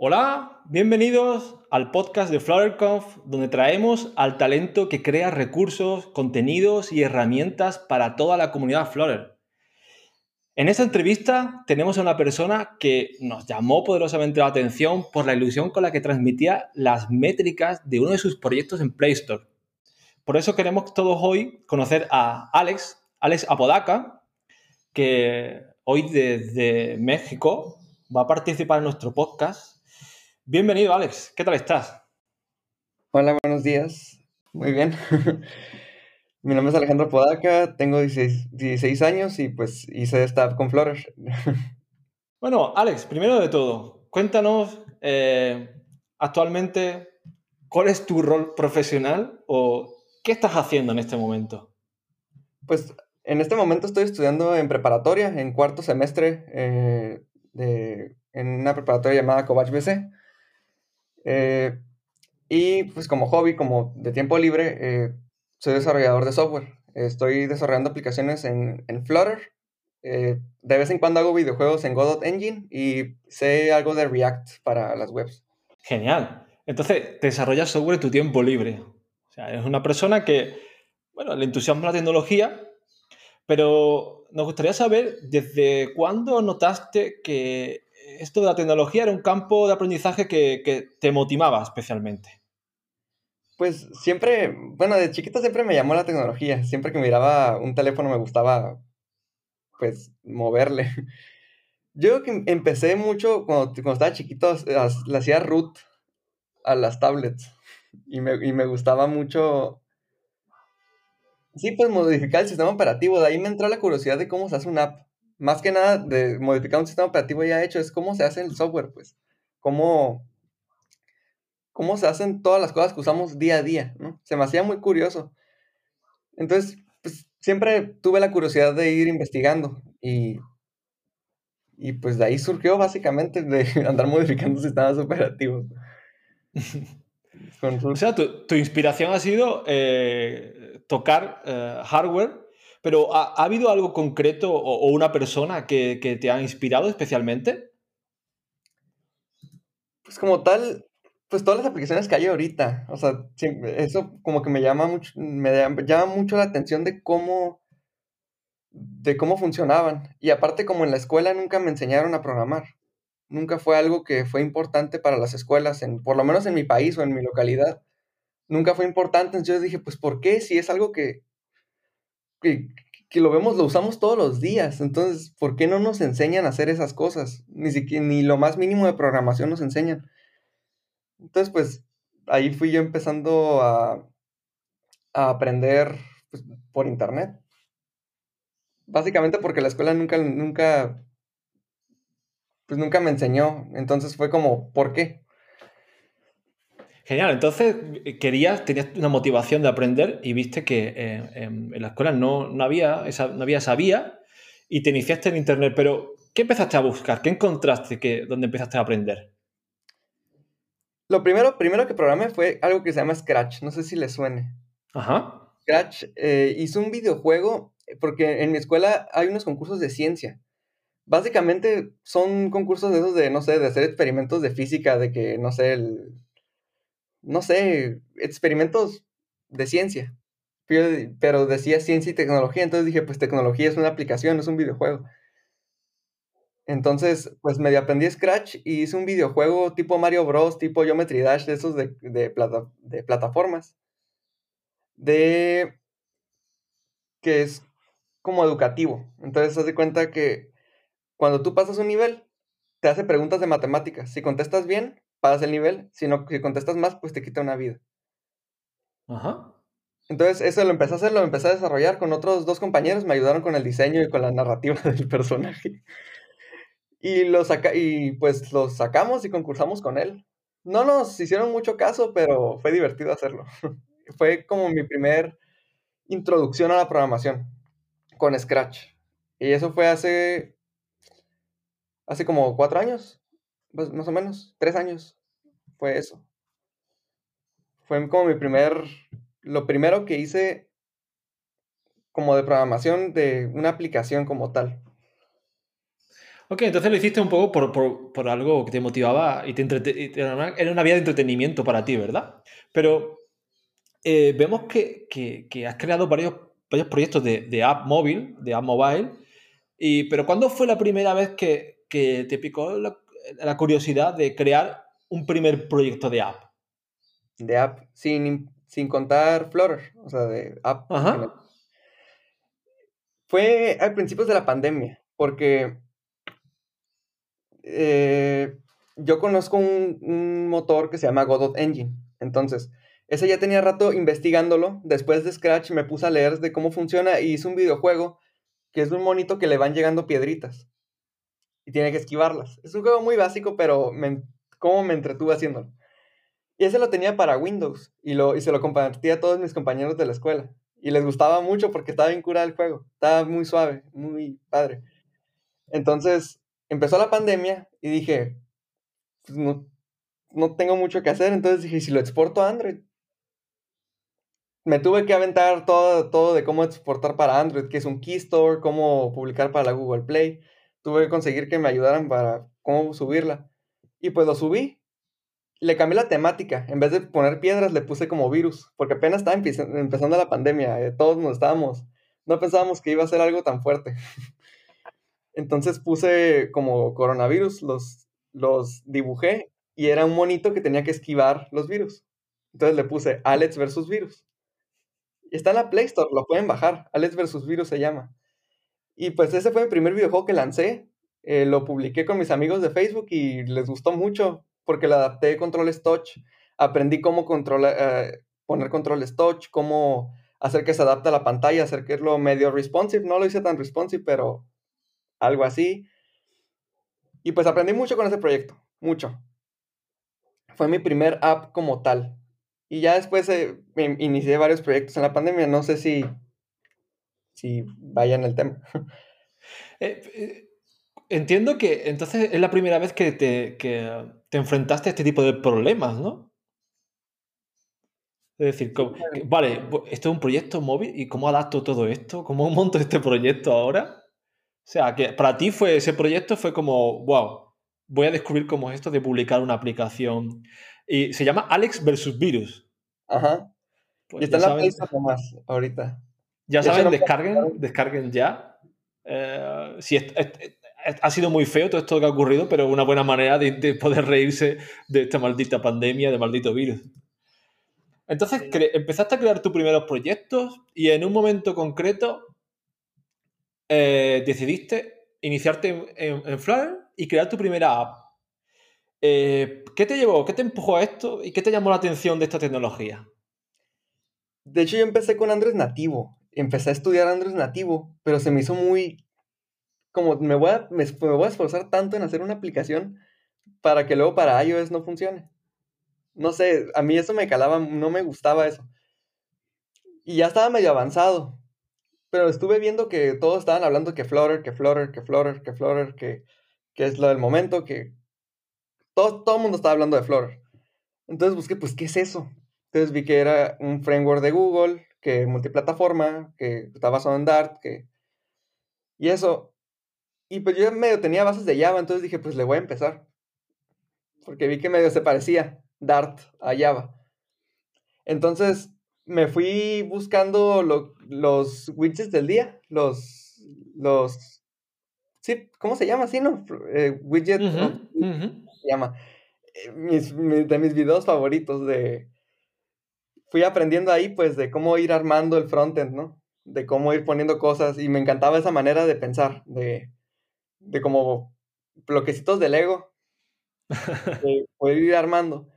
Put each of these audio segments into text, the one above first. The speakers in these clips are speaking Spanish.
Hola, bienvenidos al podcast de FlutterConf, donde traemos al talento que crea recursos, contenidos y herramientas para toda la comunidad Flutter. En esta entrevista tenemos a una persona que nos llamó poderosamente la atención por la ilusión con la que transmitía las métricas de uno de sus proyectos en Play Store. Por eso queremos todos hoy conocer a Alex, Alex Apodaca, que hoy desde México va a participar en nuestro podcast Bienvenido, Alex. ¿Qué tal estás? Hola, buenos días. Muy bien. Mi nombre es Alejandro Podaca, tengo 16, años y pues hice esta con Flutter. Bueno, Alex, primero de todo, cuéntanos eh, actualmente cuál es tu rol profesional o qué estás haciendo en este momento. Pues en este momento estoy estudiando en preparatoria, en cuarto semestre, eh, de, en una preparatoria llamada Covach BC. Eh, y pues como hobby, como de tiempo libre, eh, soy desarrollador de software. Estoy desarrollando aplicaciones en, en Flutter. Eh, de vez en cuando hago videojuegos en Godot Engine y sé algo de React para las webs. Genial. Entonces, desarrollas software en tu tiempo libre. O sea, eres una persona que, bueno, le entusiasma la tecnología, pero nos gustaría saber desde cuándo notaste que esto de la tecnología era un campo de aprendizaje que, te motivaba especialmente. Pues siempre, bueno, de chiquito siempre me llamó la tecnología. Siempre que miraba un teléfono me gustaba, pues, moverle. Yo que empecé mucho cuando, estaba chiquito, le hacía root a las tablets. Y me, y me gustaba mucho, sí, pues modificar el sistema operativo. De ahí me entró la curiosidad de cómo se hace una app más que nada de modificar un sistema operativo ya hecho, es cómo se hace el software, pues. Cómo, cómo se hacen todas las cosas que usamos día a día, ¿no? Se me hacía muy curioso. Entonces, pues siempre tuve la curiosidad de ir investigando y, y pues de ahí surgió básicamente de andar modificando sistemas operativos. o sea, tu, inspiración ha sido eh, tocar eh, hardware pero ¿ha, habido algo concreto o, una persona que, te ha inspirado especialmente? Pues como tal, pues todas las aplicaciones que hay ahorita. O sea, eso como que me llama mucho, me llama mucho la atención de cómo, de cómo funcionaban. Y aparte, como en la escuela nunca me enseñaron a programar. Nunca fue algo que fue importante para las escuelas, en, por lo menos en mi país o en mi localidad. Nunca fue importante. Entonces yo dije, pues, ¿por qué? Si es algo que, que, lo vemos, lo usamos todos los días. Entonces, ¿por qué no nos enseñan a hacer esas cosas? Ni siquiera, ni lo más mínimo de programación nos enseñan. Entonces, pues, ahí fui yo empezando a, aprender pues, por internet. Básicamente porque la escuela nunca, nunca, pues nunca me enseñó. Entonces fue como, ¿por qué? Genial, entonces eh, querías, tenías una motivación de aprender y viste que eh, en, la escuela no, había esa, no había vía y te iniciaste en Internet, pero ¿qué empezaste a buscar? ¿Qué encontraste que, donde empezaste a aprender? Lo primero, primero que programé fue algo que se llama Scratch, no sé si le suene. Ajá. Scratch eh, hizo un videojuego porque en mi escuela hay unos concursos de ciencia. Básicamente son concursos de esos de, no sé, de hacer experimentos de física, de que, no sé, el, no sé, experimentos de ciencia. Pero decía ciencia y tecnología, entonces dije, pues tecnología es una aplicación, es un videojuego. Entonces, pues medio aprendí Scratch y hice un videojuego tipo Mario Bros, tipo Geometry Dash, de esos de, de, de plataformas. De... que es como educativo. Entonces, haz de cuenta que cuando tú pasas un nivel, te hace preguntas de matemáticas. Si contestas bien, pasas el nivel, sino que si contestas más, pues te quita una vida. Ajá. Entonces, eso lo empecé a hacer, lo empecé a desarrollar con otros dos compañeros, me ayudaron con el diseño y con la narrativa del personaje. Y, lo saca y pues lo sacamos y concursamos con él. No nos hicieron mucho caso, pero fue divertido hacerlo. fue como mi primer introducción a la programación con Scratch. Y eso fue hace, hace como cuatro años. Pues, más o menos, tres años fue eso. Fue como mi primer, lo primero que hice como de programación de una aplicación como tal. Ok, entonces lo hiciste un poco por, algo que te motivaba y te, era una vía de entretenimiento para ti, ¿verdad? Pero eh, vemos que, has creado varios, varios proyectos de, app móvil, de app mobile, y, pero ¿cuándo fue la primera vez que, te picó la, curiosidad de crear un primer proyecto de app? De app, sin, sin contar Flutter, o sea, de app. Fue a principios de la pandemia, porque eh, yo conozco un, motor que se llama Godot Engine. Entonces, ese ya tenía rato investigándolo. Después de Scratch me puse a leer de cómo funciona y hice un videojuego que es un monito que le van llegando piedritas y tiene que esquivarlas. Es un juego muy básico, pero me, cómo me entretuve haciéndolo. Y ese lo tenía para Windows y, lo, y se lo compartía a todos mis compañeros de la escuela. Y les gustaba mucho porque estaba bien curado el juego. Estaba muy suave, muy padre. Entonces, empezó la pandemia y dije, pues no, no tengo mucho que hacer. Entonces dije, si lo exporto a Android? Me tuve que aventar todo, todo de cómo exportar para Android, que es un Keystore, cómo publicar para la Google Play. Tuve que conseguir que me ayudaran para cómo subirla. Y pues lo subí. Le cambié la temática. En vez de poner piedras, le puse como virus. Porque apenas estaba empezando la pandemia. Eh, todos nos estábamos. No pensábamos que iba a ser algo tan fuerte. Entonces puse como coronavirus, los, los dibujé y era un monito que tenía que esquivar los virus. Entonces le puse Alex versus virus. Está en la Play Store, lo pueden bajar. Alex versus virus se llama. Y pues ese fue mi primer videojuego que lancé. Eh, lo publiqué con mis amigos de Facebook y les gustó mucho porque le adapté controles touch. Aprendí cómo controlar, eh, poner controles touch, cómo hacer que se adapte a la pantalla, hacer que lo medio responsive. No lo hice tan responsive, pero algo así. Y pues aprendí mucho con ese proyecto, mucho. Fue mi primer app como tal. Y ya después eh, inicié varios proyectos en la pandemia. No sé si, si vaya en el tema. Eh, eh, entiendo que entonces es la primera vez que te, que te enfrentaste a este tipo de problemas, ¿no? Es decir, vale, esto es un proyecto móvil y cómo adapto todo esto, cómo monto este proyecto ahora. O sea, que para ti fue ese proyecto fue como, wow, voy a descubrir cómo es esto de publicar una aplicación. Y se llama Alex versus Virus. Ajá. Pues y está en la Play más ahorita. Ya saben, descarguen, descarguen ya. Eh, si ha sido muy feo todo esto que ha ocurrido, pero una buena manera de, poder reírse de esta maldita pandemia, de maldito virus. Entonces, empezaste a crear tus primeros proyectos y en un momento concreto eh, decidiste iniciarte en, en, Flutter y crear tu primera app. Eh, ¿Qué te llevó? ¿Qué te empujó a esto? ¿Y qué te llamó la atención de esta tecnología? De hecho, yo empecé con Android nativo. Empecé a estudiar Android nativo, pero se me hizo muy... Como me voy a, me, voy a esforzar tanto en hacer una aplicación para que luego para iOS no funcione. No sé, a mí eso me calaba, no me gustaba eso. Y ya estaba medio avanzado. Pero estuve viendo que todos estaban hablando que Flutter, que Flutter, que Flutter, que Flutter, que, que es lo del momento, que todo, todo el mundo estaba hablando de Flutter. Entonces busqué, pues, ¿qué es eso? Entonces vi que era un framework de Google, que multiplataforma, que estaba basado en Dart, que... Y eso. Y pues yo medio tenía bases de Java, entonces dije, pues le voy a empezar. Porque vi que medio se parecía Dart a Java. Entonces me fui buscando los widgets del día, los, los, sí, ¿cómo se llama? Sí, ¿no? Eh, widget, se llama. Eh, mis, de mis videos favoritos de, fui aprendiendo ahí pues de cómo ir armando el frontend, ¿no? De cómo ir poniendo cosas y me encantaba esa manera de pensar, de, de como bloquecitos de Lego, de poder ir armando.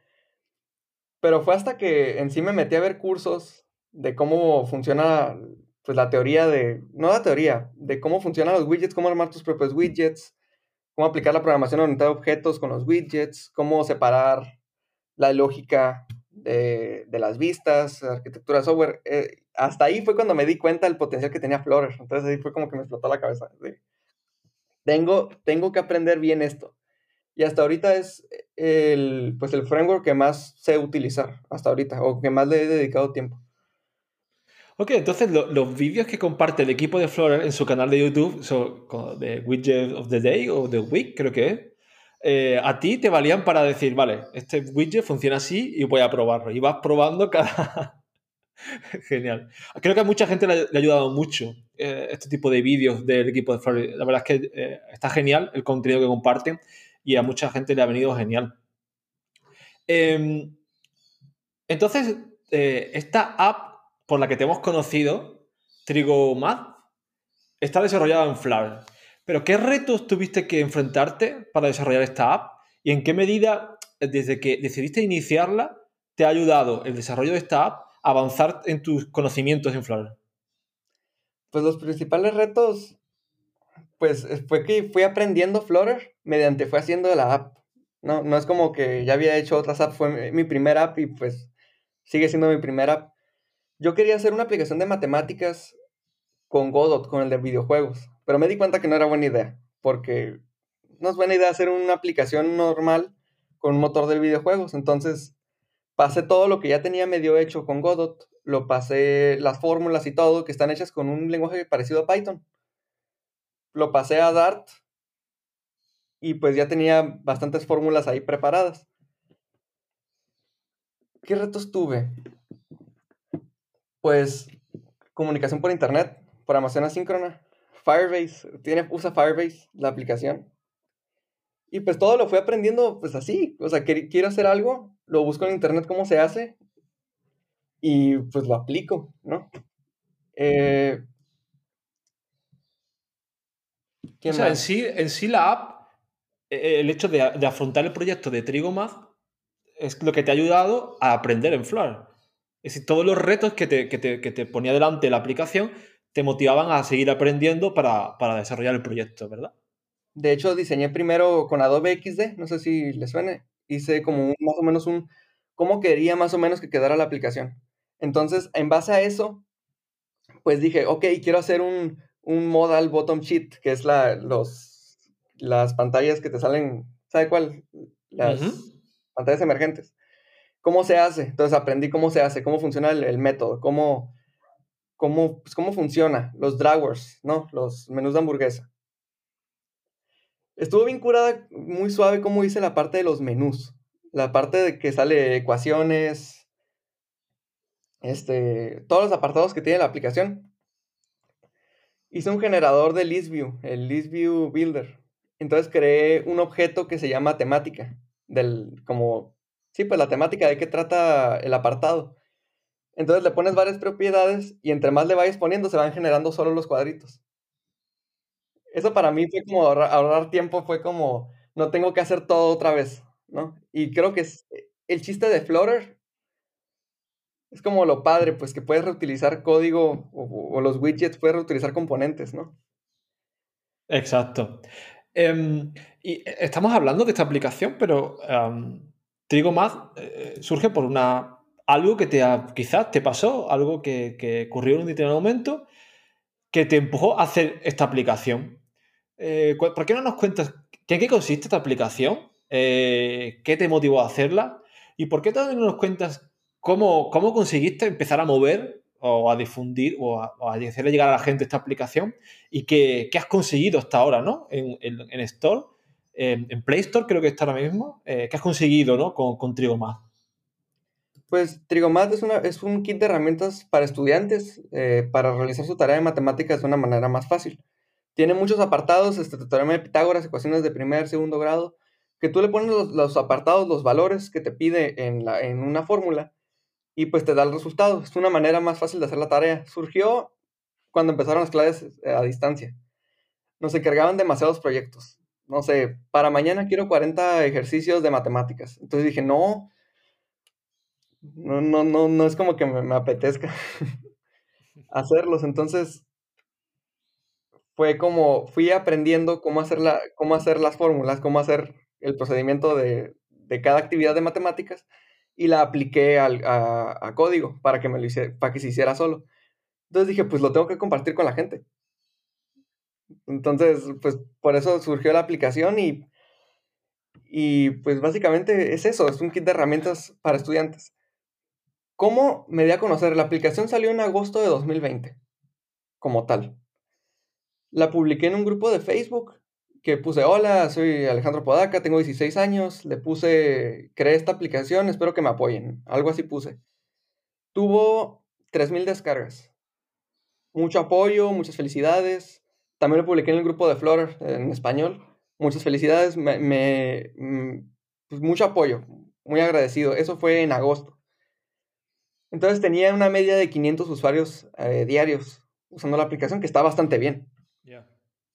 Pero fue hasta que en sí me metí a ver cursos de cómo funciona pues la teoría de, no la teoría, de cómo funcionan los widgets, cómo armar tus propios widgets, cómo aplicar la programación orientada a objetos con los widgets, cómo separar la lógica de, las vistas, arquitectura software. Eh, hasta ahí fue cuando me di cuenta del potencial que tenía Flutter. Entonces ahí fue como que me explotó la cabeza. tengo, tengo que aprender bien esto. Y hasta ahorita es el, pues el framework que más sé utilizar, hasta ahorita, o que más le he dedicado tiempo. Ok, entonces los vídeos que comparte el equipo de Flutter en su canal de YouTube son de Widget of the Day o The Week, creo que es. Eh, a ti te valían para decir, vale, este widget funciona así y voy a probarlo. Y vas probando cada... Genial. Creo que a mucha gente le, ha ayudado mucho eh, este tipo de vídeos del equipo de Flutter. La verdad es que eh, está genial el contenido que comparten y a mucha gente le ha venido genial. Em, entonces, esta app por la que te hemos conocido, TrigoMath, está desarrollada en Flutter. Pero ¿qué retos tuviste que enfrentarte para desarrollar esta app? ¿Y en qué medida, desde que decidiste iniciarla, te ha ayudado el desarrollo de esta app a avanzar en tus conocimientos en Flutter? Pues los principales retos, pues fue que fui aprendiendo Flutter mediante fue haciendo la app. No, no es como que ya había hecho otras apps, fue mi primera app y pues sigue siendo mi primera app yo quería hacer una aplicación de matemáticas con Godot, con el de videojuegos, pero me di cuenta que no era buena idea, porque no es buena idea hacer una aplicación normal con un motor de videojuegos. Entonces, pasé todo lo que ya tenía medio hecho con Godot, lo pasé las fórmulas y todo, que están hechas con un lenguaje parecido a Python. Lo pasé a Dart y pues ya tenía bastantes fórmulas ahí preparadas. ¿Qué retos tuve? Pues comunicación por internet, programación asíncrona, Firebase, tiene, usa Firebase la aplicación. Y pues todo lo fui aprendiendo pues así, o sea, quiero hacer algo, lo busco en internet cómo se hace y pues lo aplico, ¿no? Eh, o sea, en sí, en sí la app, e, el hecho de, afrontar el proyecto de Trigomath es lo que te ha ayudado a aprender en Flutter. Es decir, todos los retos que te, ponía delante la aplicación te motivaban a seguir aprendiendo para, desarrollar el proyecto, ¿verdad? De hecho, diseñé primero con Adobe XD, no sé si le suene. Hice como más o menos un, cómo quería más o menos que quedara la aplicación. Entonces, en base a eso, pues dije, ok, quiero hacer un, modal bottom sheet, que es la, los, las pantallas que te salen, ¿sabe cuál? Las pantallas emergentes cómo se hace. Entonces aprendí cómo se hace, cómo funciona el, método, cómo, cómo, pues, cómo funciona, los drawers, ¿no? Los menús de hamburguesa. Estuvo bien curada, muy suave cómo hice la parte de los menús. La parte de que sale ecuaciones, este, todos los apartados que tiene la aplicación. Hice un generador de ListView, el ListView Builder. Entonces creé un objeto que se llama temática, del, como Sí, pues la temática de qué trata el apartado. Entonces le pones varias propiedades y entre más le vayas poniendo se van generando solo los cuadritos. Eso para mí fue como ahorrar, tiempo, fue como no tengo que hacer todo otra vez, ¿no? Y creo que es el chiste de Flutter es como lo padre, pues que puedes reutilizar código o, los widgets, puedes reutilizar componentes, ¿no? Exacto. Em, y eh, estamos hablando de esta aplicación, pero Trigo eh, surge por una, algo que te quizás te pasó, algo que, ocurrió en un determinado momento que te empujó a hacer esta aplicación. Eh, ¿Por qué no nos cuentas en qué consiste esta aplicación? Eh, ¿Qué te motivó a hacerla? ¿Y por qué también no nos cuentas cómo, cómo conseguiste empezar a mover o a difundir o a, hacerle llegar a la gente esta aplicación y qué, has conseguido hasta ahora ¿no? en, en Store en Play Store creo que está ahora mismo. Eh, ¿Qué has conseguido ¿no? con, con Trigomath? Pues Trigomath es, una, es un kit de herramientas para estudiantes eh, para realizar su tarea de matemáticas de una manera más fácil. Tiene muchos apartados, este teorema de Pitágoras, ecuaciones de primer, segundo grado, que tú le pones los, apartados, los valores que te pide en, la, en una fórmula y pues te da el resultado. Es una manera más fácil de hacer la tarea. Surgió cuando empezaron las clases eh, a distancia. Nos encargaban demasiados proyectos no sé, para mañana quiero 40 ejercicios de matemáticas. Entonces dije, no, no, no, no, no es como que me, apetezca hacerlos. Entonces fue como, fui aprendiendo cómo hacer, la, cómo hacer las fórmulas, cómo hacer el procedimiento de, cada actividad de matemáticas y la apliqué a, código para que, me lo para que se hiciera solo. Entonces dije, pues lo tengo que compartir con la gente. Entonces, pues por eso surgió la aplicación y, y pues básicamente es eso, es un kit de herramientas para estudiantes. ¿Cómo me di a conocer? La aplicación salió en agosto de 2020, como tal. La publiqué en un grupo de Facebook que puse, hola, soy Alejandro Podaca, tengo 16 años, le puse, creé esta aplicación, espero que me apoyen, algo así puse. Tuvo 3.000 descargas. Mucho apoyo, muchas felicidades. También lo publiqué en el grupo de Flutter en español. Muchas felicidades, me, mm, pues mucho apoyo, muy agradecido. Eso fue en agosto. Entonces tenía una media de 500 usuarios eh, diarios usando la aplicación, que está bastante bien.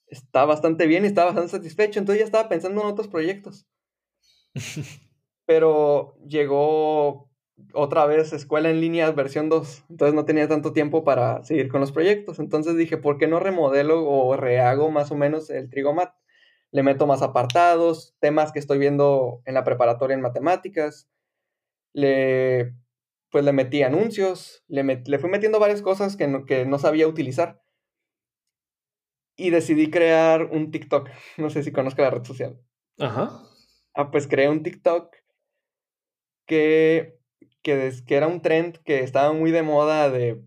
Está bastante bien y estaba bastante satisfecho. Entonces ya estaba pensando en otros proyectos. Pero llegó otra vez escuela en línea versión 2. Entonces no tenía tanto tiempo para seguir con los proyectos. Entonces dije, ¿por qué no remodelo o rehago más o menos el Trigomat? Le meto más apartados, temas que estoy viendo en la preparatoria en matemáticas. Le pues le metí anuncios, le, le fui metiendo varias cosas que no, que no sabía utilizar. Y decidí crear un TikTok. No sé si conozco la red social. Ajá. Ah, pues creé un TikTok que, que, que era un trend que estaba muy de moda de,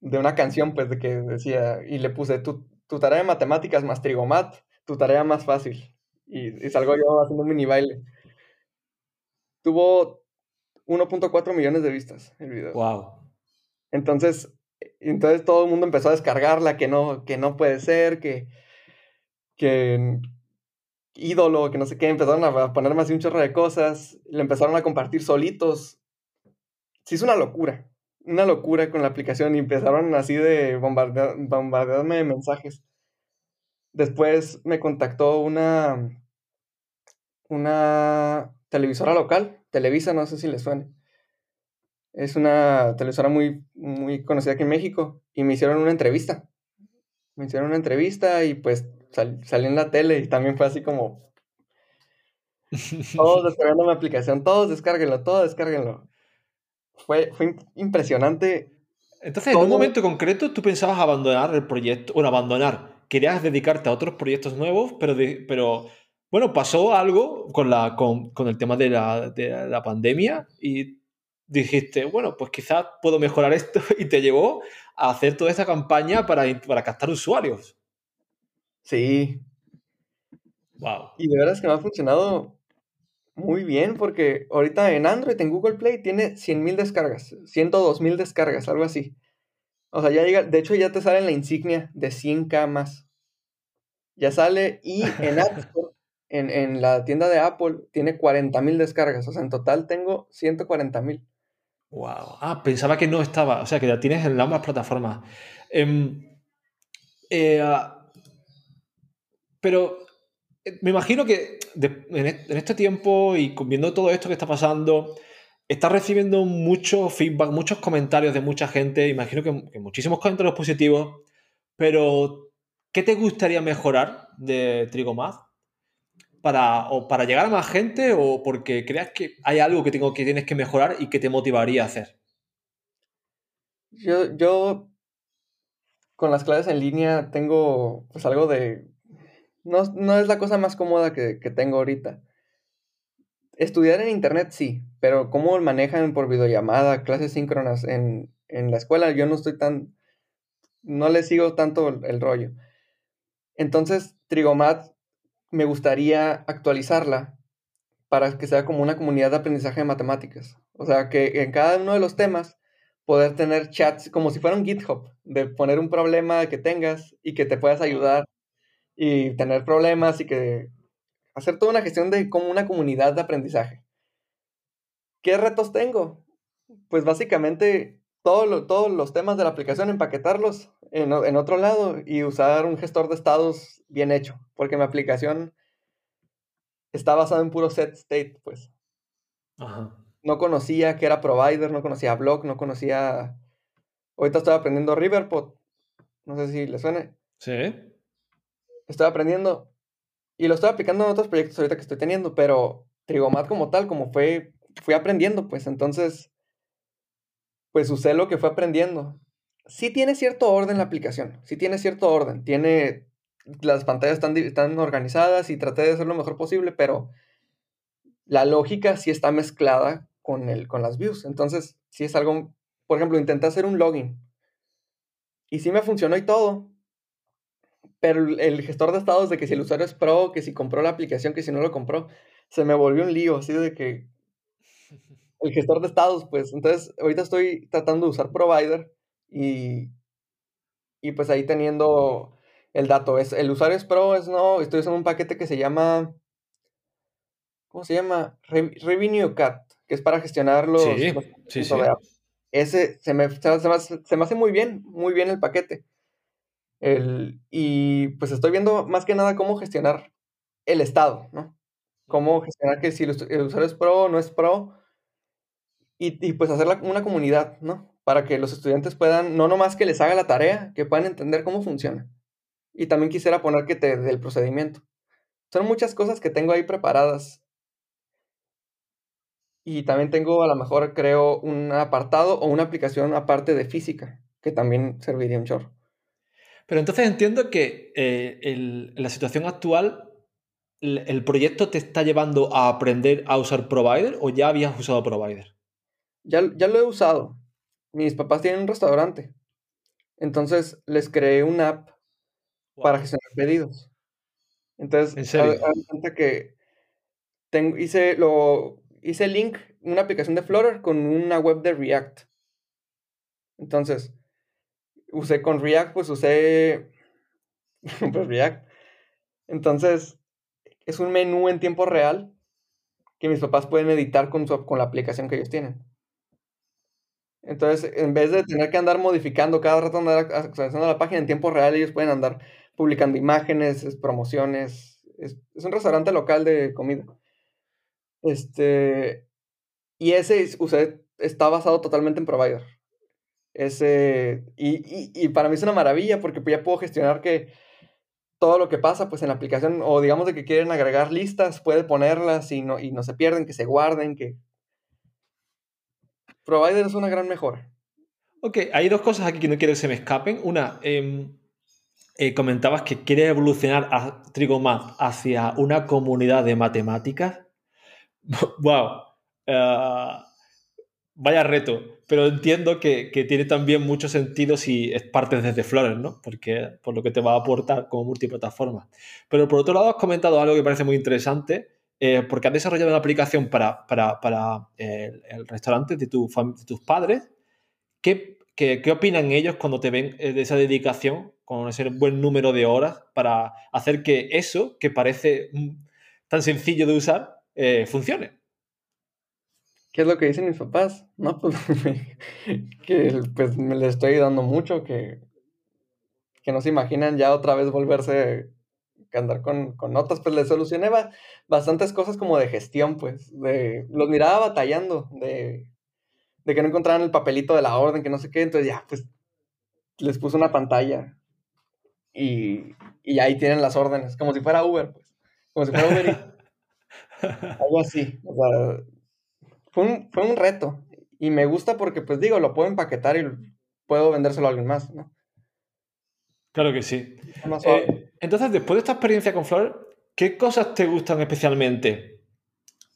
de, una canción, pues, de que decía, y le puse tu, tu tarea de matemáticas más trigomat, tu tarea más fácil. Y, y salgo yo haciendo un mini baile. Tuvo 1.4 millones de vistas el video. Wow. Entonces, entonces todo el mundo empezó a descargarla, que no, que no puede ser, que, que ídolo, que no sé qué, empezaron a ponerme así un chorro de cosas, le empezaron a compartir solitos. Sí, es una locura, una locura con la aplicación y empezaron así de bombardearme de mensajes. Después me contactó una, una televisora local Televisa, no sé si les suene. Es una televisora muy, muy conocida aquí en México y me hicieron una entrevista. Me hicieron una entrevista y pues salí en la tele y también fue así como... Todos descargando mi aplicación, todos descárguenlo, todos descárguenlo. Fue, fue impresionante. Entonces, en un momento concreto, tú pensabas abandonar el proyecto, bueno, abandonar, querías dedicarte a otros proyectos nuevos, pero, pero bueno, pasó algo con, la, con, el tema de la, pandemia y dijiste, bueno, pues quizás puedo mejorar esto y te llevó a hacer toda esa campaña para, para captar usuarios. Sí. Wow. Y de verdad es que me ha funcionado muy bien porque ahorita en Android, en Google Play, tiene 100.000 descargas, 102.000 descargas, algo así. O sea, ya llega, de hecho ya te sale en la insignia de 100k más. Ya sale y en App Store en, la tienda de Apple tiene 40.000 descargas. O sea, en total tengo 140.000. Wow. Ah, pensaba que no estaba. O sea, que la tienes en ambas plataformas. Em, eh, ah, pero eh, me imagino que en, este tiempo y viendo todo esto que está pasando, estás recibiendo mucho feedback, muchos comentarios de mucha gente. Imagino que, muchísimos comentarios positivos. Pero, ¿qué te gustaría mejorar de Trigomaz? Para, o para llegar a más gente o porque creas que hay algo que, tengo, que tienes que mejorar y que te motivaría a hacer? Yo, yo con las clases en línea tengo pues algo de... No, no es la cosa más cómoda que, que, tengo ahorita. Estudiar en internet sí, pero cómo manejan por videollamada, clases síncronas en, en la escuela, yo no estoy tan... No le sigo tanto el, el rollo. Entonces, Trigomat me gustaría actualizarla para que sea como una comunidad de aprendizaje de matemáticas. O sea, que en cada uno de los temas poder tener chats como si fuera un GitHub, de poner un problema que tengas y que te puedas ayudar y tener problemas y que hacer toda una gestión de como una comunidad de aprendizaje. ¿Qué retos tengo? Pues básicamente todos los temas de la aplicación, empaquetarlos en, en, otro lado y usar un gestor de estados bien hecho, porque mi aplicación está basada en puro set state, pues. Ajá. No conocía que era provider, no conocía blog, no conocía... Ahorita estoy aprendiendo Riverpod. No sé si le suene. Sí. Estoy aprendiendo y lo estoy aplicando en otros proyectos ahorita que estoy teniendo, pero Trigomat como tal, como fue, fui aprendiendo, pues entonces pues usé lo que fue aprendiendo. Sí tiene cierto orden la aplicación, sí tiene cierto orden, tiene, las pantallas están, están organizadas y traté de hacer lo mejor posible, pero la lógica sí está mezclada con, el, con las views, entonces sí es algo por ejemplo, intenté hacer un login. Y sí me funcionó y todo. Pero el gestor de estados de que si el usuario es pro, que si compró la aplicación, que si no lo compró, se me volvió un lío, así de que el gestor de estados, pues, entonces ahorita estoy tratando de usar provider y, y pues ahí teniendo el dato. Es, el usuario es pro, es no, estoy usando un paquete que se llama, ¿cómo se llama? Revenue Cat, que es para gestionar los... Sí, sí, Ese se me, se, me, hace muy bien, muy bien el paquete. El, y pues estoy viendo más que nada cómo gestionar el estado, ¿no? Cómo gestionar que si el, usuario es pro o no es pro. Y, y pues hacer una comunidad, ¿no? Para que los estudiantes puedan, no nomás que les haga la tarea, que puedan entender cómo funciona. Y también quisiera poner que te dé el procedimiento. Son muchas cosas que tengo ahí preparadas. Y también tengo, a lo mejor, creo, un apartado o una aplicación aparte de física, que también serviría un chorro. Pero entonces entiendo que eh, la situación actual, el, proyecto te está llevando a aprender a usar Provider o ya habías usado Provider? Ya, ya lo he usado. Mis papás tienen un restaurante. Entonces les creé una app para gestionar pedidos. Entonces, ¿En serio? cuenta que tengo, hice, lo, hice link, una aplicación de Flutter con una web de React. Entonces, usé con React, pues usé pues React. Entonces, es un menú en tiempo real que mis papás pueden editar con, con la aplicación que ellos tienen. Entonces, en vez de tener que andar modificando cada rato, andar actualizando la página en tiempo real, ellos pueden andar publicando imágenes, promociones. Es, un restaurante local de comida. Este, y ese usted está basado totalmente en provider. Ese, y, para mí es una maravilla porque ya puedo gestionar que todo lo que pasa pues en la aplicación o digamos de que quieren agregar listas, puede ponerlas y no, y no se pierden, que se guarden, que... Provider es una gran mejora. Ok, hay dos cosas aquí que no quiero que se me escapen. Una, eh, eh, comentabas que quieres evolucionar a Trigomath hacia una comunidad de matemáticas. ¡Wow! Eh, vaya reto, pero entiendo que, tiene también mucho sentido si es parte desde Flores, ¿no? Porque por lo que te va a aportar como multiplataforma. Pero por otro lado, has comentado algo que parece muy interesante, eh, porque has desarrollado una aplicación para, para, el, restaurante de, tu de tus padres. ¿Qué, qué, ¿Qué opinan ellos cuando te ven de esa dedicación con ese buen número de horas para hacer que eso, que parece tan sencillo de usar, eh, funcione. ¿Qué es lo que dicen mis papás? No, pues que pues me les estoy dando mucho, que, que no se imaginan ya otra vez volverse a andar con, notas, pues les solucioné bastantes cosas como de gestión, pues, de, los miraba batallando, de, de que no encontraran el papelito de la orden, que no sé qué, entonces ya, pues, les puse una pantalla y, ahí tienen las órdenes, como si fuera Uber, pues. Como si fuera Uber. algo así. O sea, fue un, fue un reto. Y me gusta porque, pues digo, lo puedo empaquetar y puedo vendérselo a alguien más, ¿no? Claro que sí. Eh, entonces, después de esta experiencia con Flor, ¿qué cosas te gustan especialmente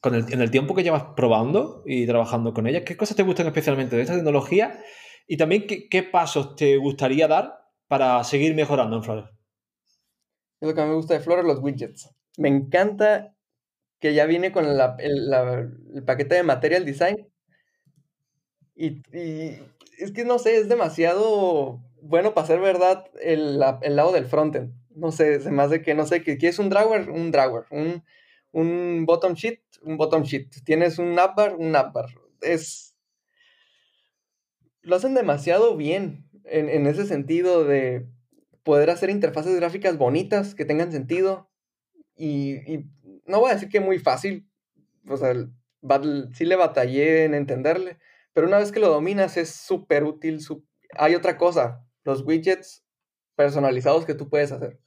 con el, en el tiempo que llevas probando y trabajando con ella? ¿Qué cosas te gustan especialmente de esta tecnología? Y también, ¿qué, pasos te gustaría dar para seguir mejorando en Flutter? Es lo que me gusta de Flutter, los widgets. Me encanta que ya viene con el, paquete de Material Design. Y, es que no sé, es demasiado bueno para ser verdad el, lado del frontend. No sé, se me hace que, no sé, que quieres un drawer, un drawer. Un, un bottom sheet, un bottom sheet. Tienes un navbar, un navbar. Es. Lo hacen demasiado bien en, ese sentido de poder hacer interfaces gráficas bonitas, que tengan sentido. Y, no voy a decir que muy fácil, o sea, sí le batallé en entenderle, pero una vez que lo dominas es súper útil. Hay otra cosa, los widgets personalizados que tú puedes hacer.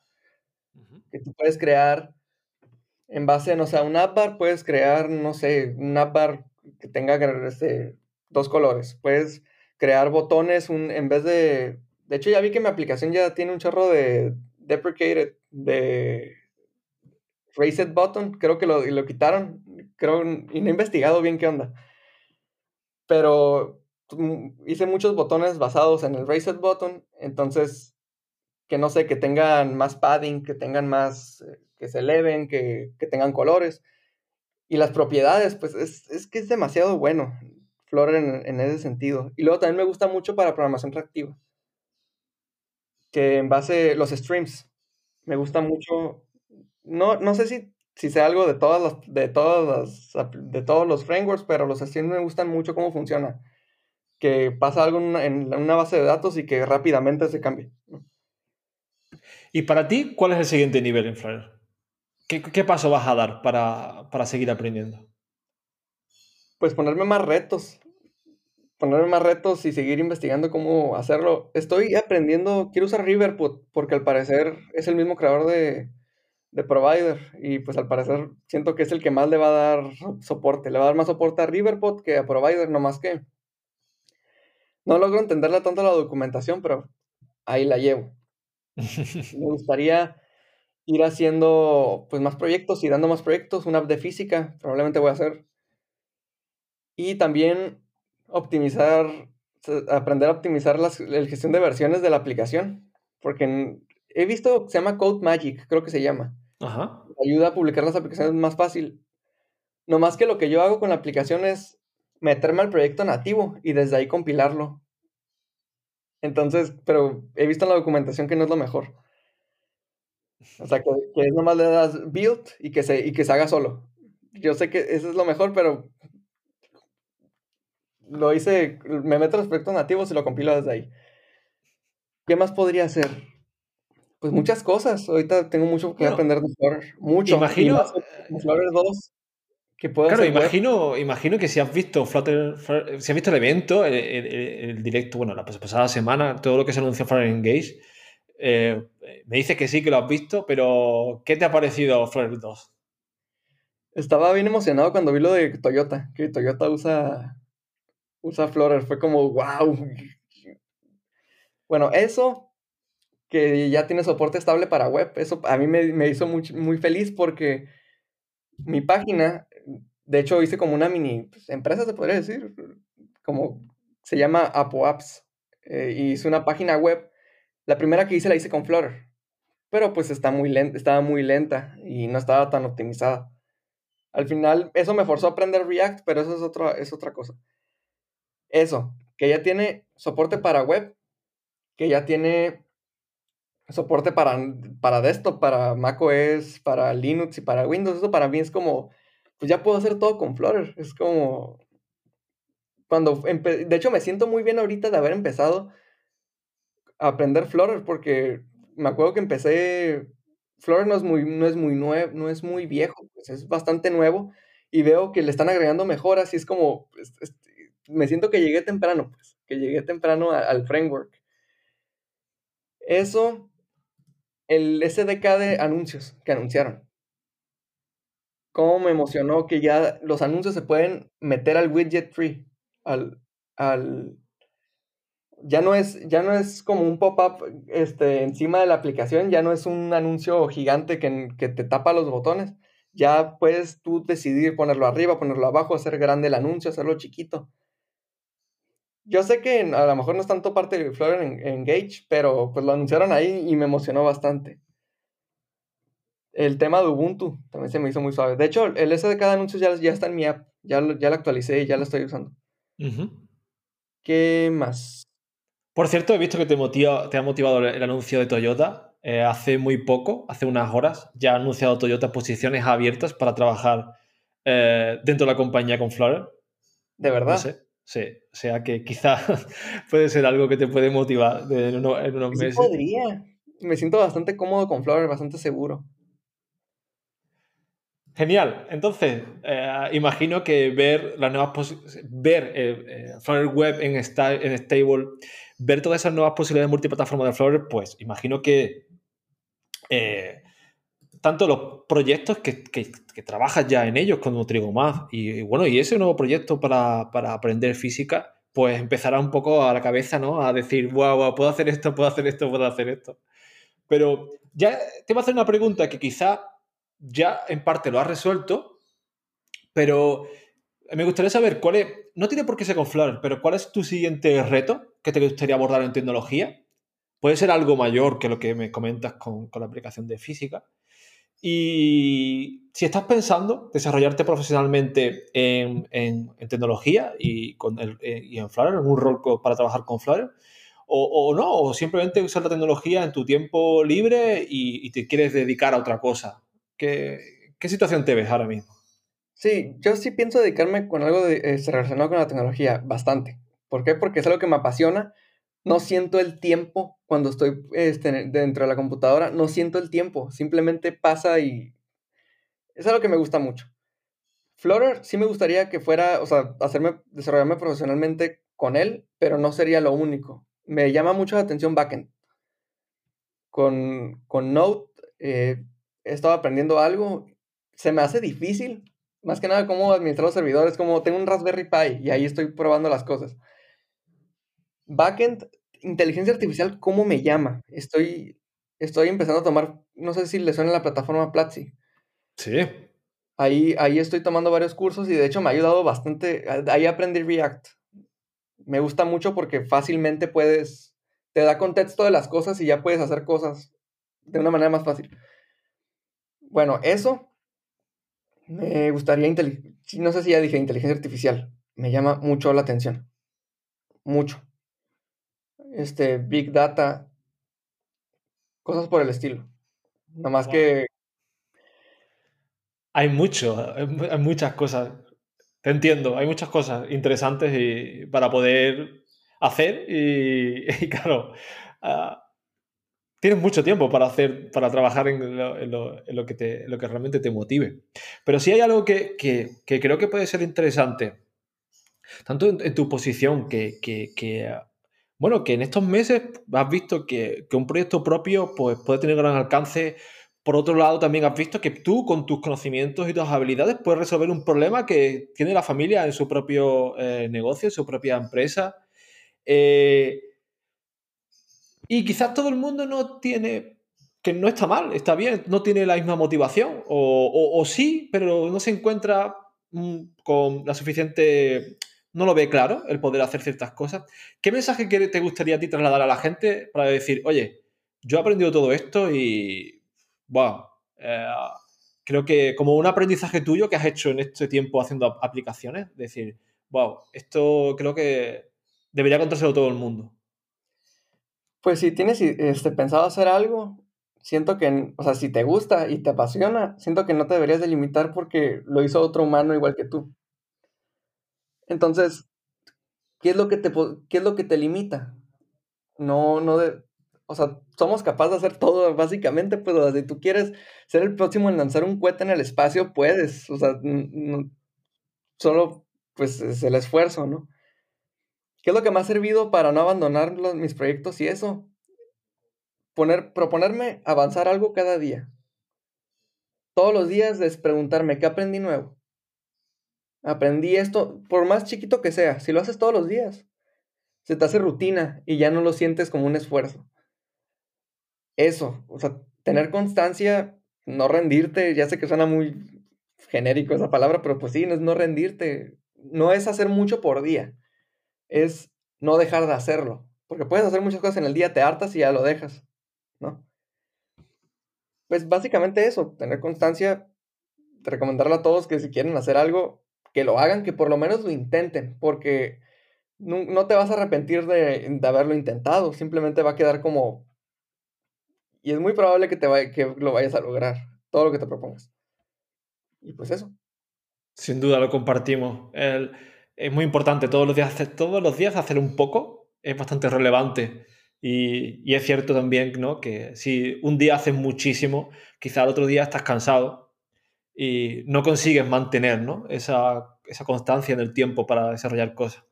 Que tú puedes crear en base, no sé, a un appbar, puedes crear, no sé, un appbar que tenga este, dos colores. Puedes crear botones un, en vez de... De hecho, ya vi que mi aplicación ya tiene un chorro de deprecated, de reset button. Creo que lo, quitaron. Creo, y no he investigado bien qué onda. Pero hice muchos botones basados en el Reset Button, entonces, que no sé, que tengan más padding, que tengan más, eh, que se eleven, que, tengan colores. Y las propiedades, pues es, que es demasiado bueno Flutter en, en, ese sentido. Y luego también me gusta mucho para programación reactiva. Que en base, los streams, me gusta mucho. No, no sé si, si sea algo de todas las, de todas de todos los frameworks, pero los streams me gustan mucho cómo funciona. Que pasa algo en una, base de datos y que rápidamente se cambie. ¿Y para ti, cuál es el siguiente nivel en Flutter? ¿Qué, paso vas a dar para, para seguir aprendiendo? Pues ponerme más retos ponerme más retos y seguir investigando cómo hacerlo. Estoy aprendiendo, quiero usar Riverpod porque al parecer es el mismo creador de, de Provider y pues al parecer siento que es el que más le va a dar soporte. Le va a dar más soporte a Riverpod que a Provider, no más que. No logro entenderle tanto la documentación, pero ahí la llevo. Me gustaría ir haciendo pues más proyectos y dando más proyectos, una app de física, probablemente voy a hacer. Y también optimizar, aprender a optimizar la gestión de versiones de la aplicación. Porque he visto, se llama Code Magic, creo que se llama. Ajá. Ayuda a publicar las aplicaciones más fácil. No más que lo que yo hago con la aplicación es meterme al proyecto nativo y desde ahí compilarlo. Entonces, pero he visto en la documentación que no es lo mejor. O sea, que, que es nomás le das build y que, se, y que se haga solo. Yo sé que eso es lo mejor, pero lo hice, me meto los proyectos nativos y lo compilo desde ahí. ¿Qué más podría hacer? Pues muchas cosas. Ahorita tengo mucho que aprender de Flutter. Mucho. Imagino. Flutter 2. Que puedo claro, imagino, imagino que si has visto Flutter, si has visto el evento, el, directo, bueno, la pasada semana, todo lo que se anunció Flutter Engage, eh, me dice que sí, que lo has visto, pero ¿qué te ha parecido Flutter 2? Estaba bien emocionado cuando vi lo de Toyota, que Toyota usa usa Flutter. Fue como, wow. Bueno, eso que ya tiene soporte estable para web, eso a mí me, hizo muy, muy, feliz porque mi página, de hecho hice como una mini pues, empresa, se podría decir, como se llama Apo Apps. Eh, y hice una página web. La primera que hice la hice con Flutter, pero pues está muy lenta, estaba muy lenta y no estaba tan optimizada. Al final, eso me forzó a aprender React, pero eso es otra, es otra cosa. Eso, que ya tiene soporte para web, que ya tiene soporte para, para desktop, para macOS, para Linux y para Windows. Eso para mí es como, pues ya puedo hacer todo con Flutter. Es como, cuando, de hecho me siento muy bien ahorita de haber empezado a aprender Flutter porque me acuerdo que empecé, Flutter no es muy, no es muy nuevo, no es muy viejo, pues es bastante nuevo y veo que le están agregando mejoras y es como, me siento que llegué temprano, pues, que llegué temprano al framework. Eso, el SDK de anuncios que anunciaron. Cómo me emocionó que ya los anuncios se pueden meter al widget tree, al, al ya no es, ya no es como un pop-up este, encima de la aplicación, ya no es un anuncio gigante que, que, te tapa los botones. Ya puedes tú decidir ponerlo arriba, ponerlo abajo, hacer grande el anuncio, hacerlo chiquito. Yo sé que a lo mejor no es tanto parte de Flutter en, Engage, pero pues lo anunciaron ahí y me emocionó bastante. El tema de Ubuntu también se me hizo muy suave. De hecho, el SDK de anuncios ya, ya está en mi app. Ya, ya lo actualicé y ya lo estoy usando. ¿Qué más? Por cierto, he visto que te, motiva, te ha motivado el anuncio de Toyota. Eh, hace muy poco, hace unas horas, ya ha anunciado Toyota posiciones abiertas para trabajar eh, dentro de la compañía con Flutter. ¿De verdad? Sí, o sea que quizá puede ser algo que te puede motivar en, unos meses. podría. Me siento bastante cómodo con Flutter, bastante seguro. Genial. Entonces, eh, imagino que ver las nuevas ver eh, eh, Flutter Web en, en Stable, ver todas esas nuevas posibilidades de multiplataforma de Flutter, pues imagino que tanto los proyectos que, trabajas ya en ellos como Trigomath y, y, bueno, y ese nuevo proyecto para, aprender física, pues empezará un poco a la cabeza, ¿no? A decir, wow, puedo hacer esto, puedo hacer esto, puedo hacer esto. Pero ya te voy a hacer una pregunta que quizá ya en parte lo has resuelto, pero me gustaría saber cuál es, no tiene por qué ser con Flutter, pero cuál es tu siguiente reto que te gustaría abordar en tecnología. Puede ser algo mayor que lo que me comentas con, la aplicación de física. Y si estás pensando desarrollarte profesionalmente en, tecnología y, con el, eh, y en Flutter, en un rol para trabajar con Flutter, o, no, o simplemente usar la tecnología en tu tiempo libre y, te quieres dedicar a otra cosa. ¿Qué, ¿Qué, situación te ves ahora mismo? Sí, yo sí pienso dedicarme con algo de, este, relacionado con la tecnología, bastante. ¿Por qué? Porque es algo que me apasiona. No siento el tiempo cuando estoy este, dentro de la computadora, no siento el tiempo, simplemente pasa y es algo que me gusta mucho. Flutter sí me gustaría que fuera, o sea, hacerme, desarrollarme profesionalmente con él, pero no sería lo único me llama mucho la atención backend. Con, con Node eh, he estado aprendiendo algo. Se me hace difícil, más que nada cómo administrar los servidores, como tengo un Raspberry Pi y ahí estoy probando las cosas. Backend, inteligencia artificial, ¿cómo me llama? Estoy, estoy empezando a tomar, no sé si le suena la plataforma Platzi. Sí. Ahí, ahí estoy tomando varios cursos y de hecho me ha ayudado bastante. Ahí aprendí React me gusta mucho porque fácilmente puedes, te da contexto de las cosas y ya puedes hacer cosas de una manera más fácil. Bueno, eso me gustaría, no sé si ya dije inteligencia artificial, me llama mucho la atención, mucho. Este, Big Data, cosas por el estilo. Nada más que... Hay mucho, hay muchas cosas. Te entiendo, hay muchas cosas interesantes y, para poder hacer y, claro, ah, tienes mucho tiempo para hacer, para trabajar en lo, que, realmente te motive. Pero sí hay algo que, creo que puede ser interesante, tanto en, tu posición, que, bueno, que en estos meses has visto que, un proyecto propio pues, puede tener gran alcance por otro lado, también has visto que tú, con tus conocimientos y tus habilidades, puedes resolver un problema que tiene la familia en su propio eh, negocio, en su propia empresa. Eh, y quizás todo el mundo no tiene, que no está mal, está bien, no tiene la misma motivación, o, sí, pero no se encuentra mm, con la suficiente, no lo ve claro el poder hacer ciertas cosas. ¿Qué mensaje te gustaría a ti trasladar a la gente para decir, oye, yo he aprendido todo esto y wow, eh, creo que como un aprendizaje tuyo que has hecho en este tiempo haciendo aplicaciones, decir, wow, esto creo que debería contárselo todo el mundo. Pues si tienes este, pensado hacer algo, siento que, o sea, si te gusta y te apasiona, siento que no te deberías delimitar porque lo hizo otro humano igual que tú. Entonces, ¿qué es lo que te, qué es lo que te limita? No, no, de, o sea, somos capaces de hacer todo, básicamente, pero si tú quieres ser el próximo en lanzar un cohete en el espacio, puedes. O sea, solo, pues, es el esfuerzo, ¿no? ¿Qué es lo que me ha servido para no abandonar mis proyectos y eso? Poner, proponerme avanzar algo cada día. Todos los días es preguntarme, ¿qué aprendí nuevo? Aprendí esto, por más chiquito que sea, si lo haces todos los días, se te hace rutina y ya no lo sientes como un esfuerzo eso, o sea, tener constancia, no rendirte, ya sé que suena muy genérico esa palabra, pero pues sí, no es no rendirte, no es hacer mucho por día, es no dejar de hacerlo, porque puedes hacer muchas cosas en el día, te hartas y ya lo dejas, ¿no? Pues básicamente eso, tener constancia, recomendarle a todos que si quieren hacer algo, que lo hagan, que por lo menos lo intenten, porque no, te vas a arrepentir de, de haberlo intentado, simplemente va a quedar como y es muy probable que, te vaya, que lo vayas a lograr, todo lo que te propongas. Y pues eso. Sin duda lo compartimos. Es muy importante todos los, días todos los días hacer un poco, es bastante relevante. Y, y, es cierto también ¿no? que si un día haces muchísimo, quizá el otro día estás cansado y no consigues mantener ¿no? esa, esa, constancia en el tiempo para desarrollar cosas.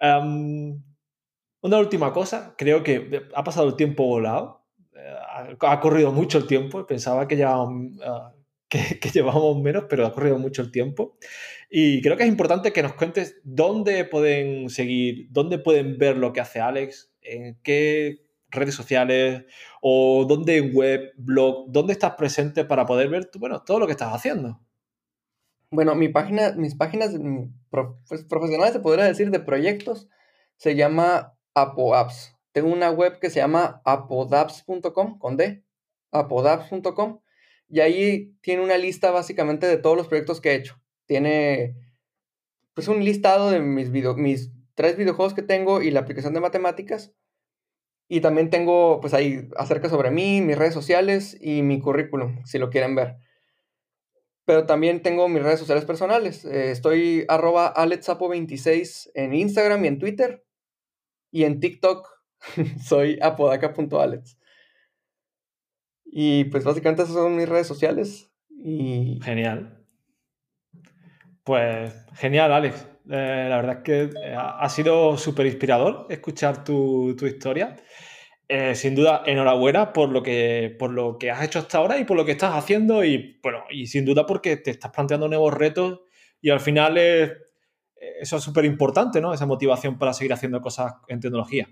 una última cosa, creo que ha pasado el tiempo volado ha corrido mucho el tiempo, pensaba que llevábamos, ah, que, llevábamos menos, pero ha corrido mucho el tiempo. Y creo que es importante que nos cuentes dónde pueden seguir, dónde pueden ver lo que hace Alex, en qué redes sociales o dónde web, blog, dónde estás presente para poder ver bueno, todo lo que estás haciendo. Bueno, mi página, mis páginas pues, profesionales, se podría decir, de proyectos, se llama ApoApps. Tengo una web que se llama apodaps.com, con D, apodaps.com, y ahí tiene una lista básicamente de todos los proyectos que he hecho. Tiene pues un listado de mis, mis tres videojuegos que tengo y la aplicación de matemáticas. Y también tengo, pues ahí, acerca sobre mí, mis redes sociales y mi currículum, si lo quieren ver. Pero también tengo mis redes sociales personales. Eh, estoy arroba alexapo26 en Instagram y en Twitter. Y en TikTok soy apodaca.alex. Y pues básicamente esas son mis redes sociales. Y... Genial. Pues genial, Alex. Eh, la verdad es que eh, ha sido súper inspirador escuchar tu, historia. Eh, sin duda, enhorabuena por lo, que, por lo que has hecho hasta ahora y por lo que estás haciendo y, bueno, y sin duda porque te estás planteando nuevos retos y al final eso es súper importante, ¿no? Esa motivación para seguir haciendo cosas en tecnología.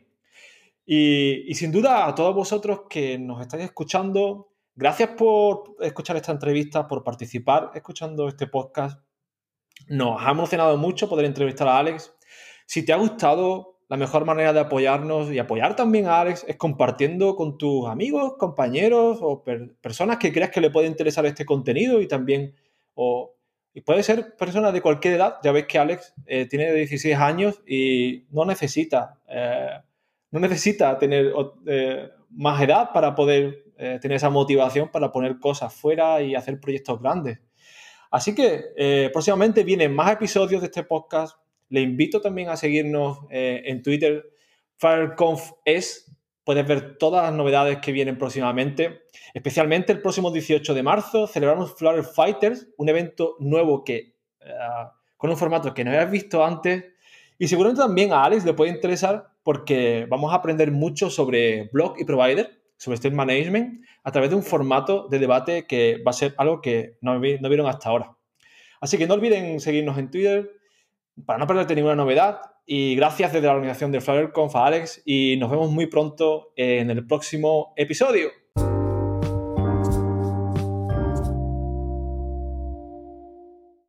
Y, y, sin duda a todos vosotros que nos estáis escuchando, gracias por escuchar esta entrevista, por participar escuchando este podcast. Nos ha emocionado mucho poder entrevistar a Alex. Si te ha gustado, la mejor manera de apoyarnos y apoyar también a Alex es compartiendo con tus amigos, compañeros o personas que creas que le puede interesar este contenido y también, o, y puede ser personas de cualquier edad. Ya ves que Alex eh, tiene 16 años y no necesita, eh, no necesita tener eh, más edad para poder tener esa motivación para poner cosas fuera y hacer proyectos grandes. Así que eh, próximamente vienen más episodios de este podcast. Le invito también a seguirnos eh, en Twitter, FireConfS. Puedes ver todas las novedades que vienen próximamente. Especialmente el próximo 18 de marzo celebramos Flutter Fighters, un evento nuevo que, eh, con un formato que no habías visto antes. Y seguramente también a Alex le puede interesar porque vamos a aprender mucho sobre blog y provider sobre state management a través de un formato de debate que va a ser algo que no, vieron hasta ahora. Así que no olviden seguirnos en Twitter para no perderte ninguna novedad y gracias desde la organización de FlowerConf a Alex y nos vemos muy pronto en el próximo episodio.